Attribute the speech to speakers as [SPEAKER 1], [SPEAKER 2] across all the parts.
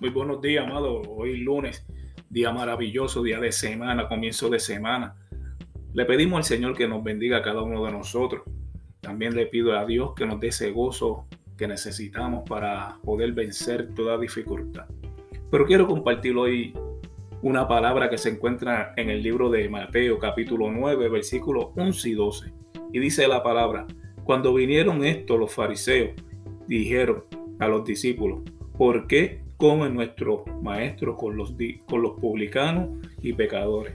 [SPEAKER 1] Muy buenos días, amado. Hoy lunes, día maravilloso, día de semana, comienzo de semana. Le pedimos al Señor que nos bendiga a cada uno de nosotros. También le pido a Dios que nos dé ese gozo que necesitamos para poder vencer toda dificultad. Pero quiero compartir hoy una palabra que se encuentra en el libro de Mateo capítulo 9 versículos 11 y 12. Y dice la palabra, cuando vinieron estos los fariseos, dijeron a los discípulos, ¿por qué comen nuestros maestros con los, con los publicanos y pecadores?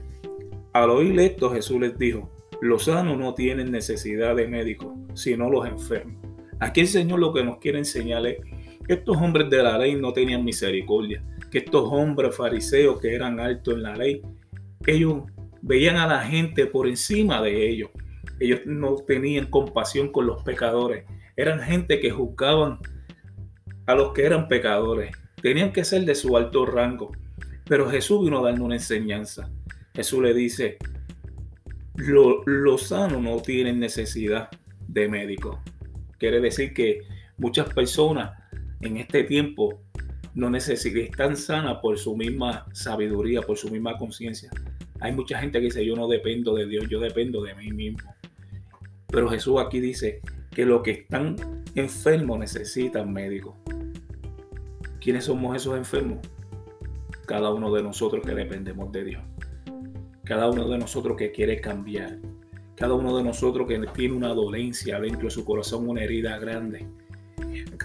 [SPEAKER 1] Al oír esto Jesús les dijo, los sanos no tienen necesidad de médicos, sino los enfermos. Aquí el Señor lo que nos quiere enseñar es que estos hombres de la ley no tenían misericordia, que estos hombres fariseos que eran altos en la ley, ellos veían a la gente por encima de ellos. Ellos no tenían compasión con los pecadores. Eran gente que juzgaban a los que eran pecadores. Tenían que ser de su alto rango. Pero Jesús vino a darnos una enseñanza. Jesús le dice, los sanos no tienen necesidad de médico. Quiere decir que muchas personas en este tiempo no necesitan, están sanas por su misma sabiduría, por su misma conciencia. Hay mucha gente que dice, yo no dependo de Dios, yo dependo de mí mismo. Pero Jesús aquí dice que los que están enfermos necesitan médicos. ¿Quiénes somos esos enfermos? Cada uno de nosotros que dependemos de Dios. Cada uno de nosotros que quiere cambiar. Cada uno de nosotros que tiene una dolencia dentro de su corazón, una herida grande.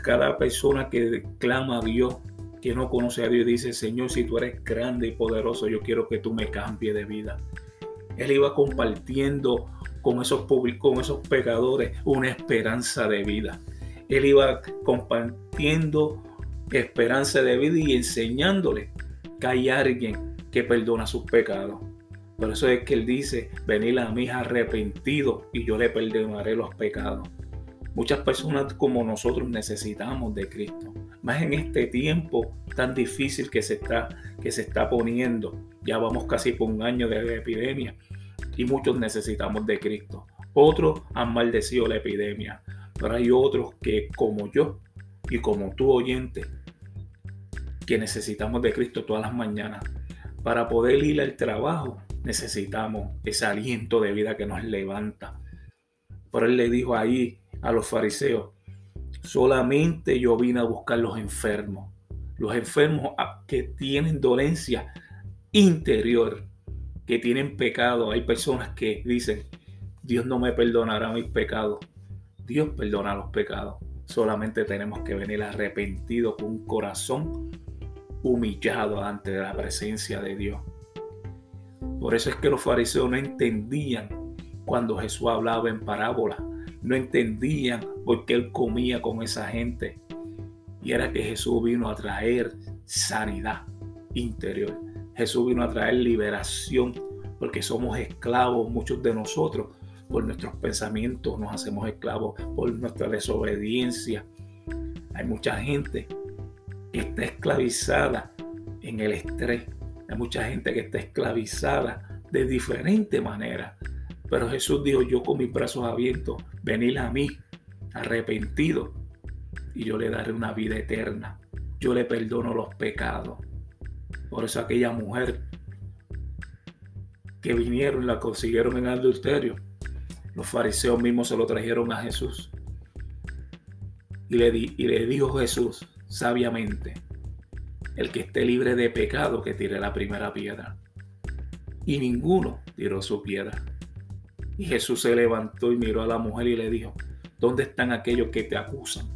[SPEAKER 1] Cada persona que clama a Dios, que no conoce a Dios, dice, Señor, si tú eres grande y poderoso, yo quiero que tú me cambies de vida. Él iba compartiendo con esos, con esos pecadores una esperanza de vida. Él iba compartiendo esperanza de vida y enseñándole que hay alguien que perdona sus pecados. Por eso es que él dice, venid a mí arrepentido y yo le perdonaré los pecados. Muchas personas como nosotros necesitamos de Cristo. Más en este tiempo tan difícil que se está, que se está poniendo. Ya vamos casi por un año de epidemia y muchos necesitamos de Cristo. Otros han maldecido la epidemia, pero hay otros que como yo y como tú oyente, que necesitamos de Cristo todas las mañanas. Para poder ir al trabajo necesitamos ese aliento de vida que nos levanta. Por él le dijo ahí a los fariseos, solamente yo vine a buscar los enfermos, los enfermos que tienen dolencia interior, que tienen pecado. Hay personas que dicen, Dios no me perdonará mis pecados. Dios perdona los pecados. Solamente tenemos que venir arrepentidos con un corazón humillado ante la presencia de Dios. Por eso es que los fariseos no entendían cuando Jesús hablaba en parábola. No entendían por qué él comía con esa gente. Y era que Jesús vino a traer sanidad interior. Jesús vino a traer liberación porque somos esclavos, muchos de nosotros, por nuestros pensamientos nos hacemos esclavos, por nuestra desobediencia. Hay mucha gente está esclavizada en el estrés. Hay mucha gente que está esclavizada de diferente manera. Pero Jesús dijo, yo con mis brazos abiertos, venid a mí, arrepentido, y yo le daré una vida eterna. Yo le perdono los pecados. Por eso aquella mujer que vinieron la consiguieron en adulterio, los fariseos mismos se lo trajeron a Jesús. Y le, y le dijo Jesús sabiamente, el que esté libre de pecado que tire la primera piedra. Y ninguno tiró su piedra. Y Jesús se levantó y miró a la mujer y le dijo, ¿dónde están aquellos que te acusan?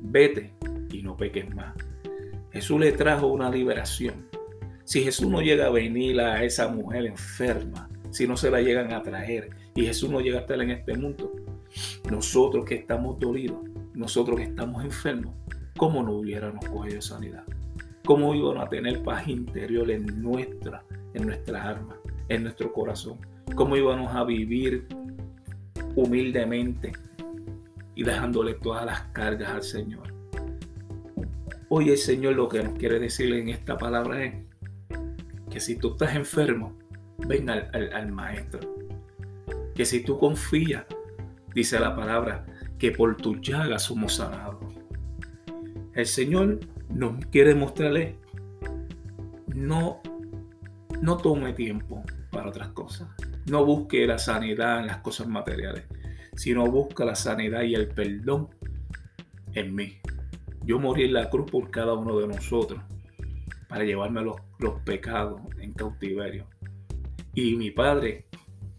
[SPEAKER 1] Vete y no peques más. Jesús le trajo una liberación. Si Jesús no llega a venir a esa mujer enferma, si no se la llegan a traer y Jesús no llega a estar en este mundo, nosotros que estamos dolidos, nosotros que estamos enfermos, ¿cómo no hubiéramos cogido sanidad? ¿Cómo íbamos a tener paz interior en nuestra, en nuestra alma, en nuestro corazón? ¿Cómo íbamos a vivir humildemente y dejándole todas las cargas al Señor? Hoy el Señor lo que nos quiere decir en esta palabra es que si tú estás enfermo, ven al, Maestro. Que si tú confías, dice la palabra, que por tu llaga somos sanados. El Señor nos quiere mostrarle no, no tome tiempo para otras cosas. No busque la sanidad en las cosas materiales, sino busca la sanidad y el perdón en mí. Yo morí en la cruz por cada uno de nosotros para llevarme los, los pecados en cautiverio. Y mi Padre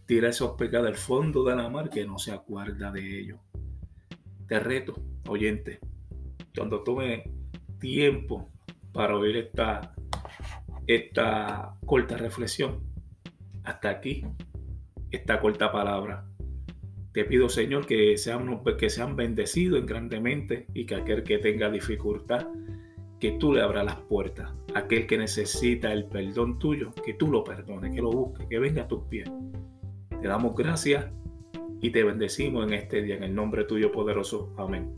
[SPEAKER 1] tira esos pecados al fondo de la mar que no se acuerda de ellos. Te reto, oyente, cuando tome tiempo para oír esta, esta corta reflexión, hasta aquí, esta corta palabra. Te pido, Señor, que sean, que sean bendecidos grandemente y que aquel que tenga dificultad, que tú le abras las puertas. Aquel que necesita el perdón tuyo, que tú lo perdones, que lo busque, que venga a tus pies. Te damos gracias y te bendecimos en este día, en el nombre tuyo poderoso. Amén.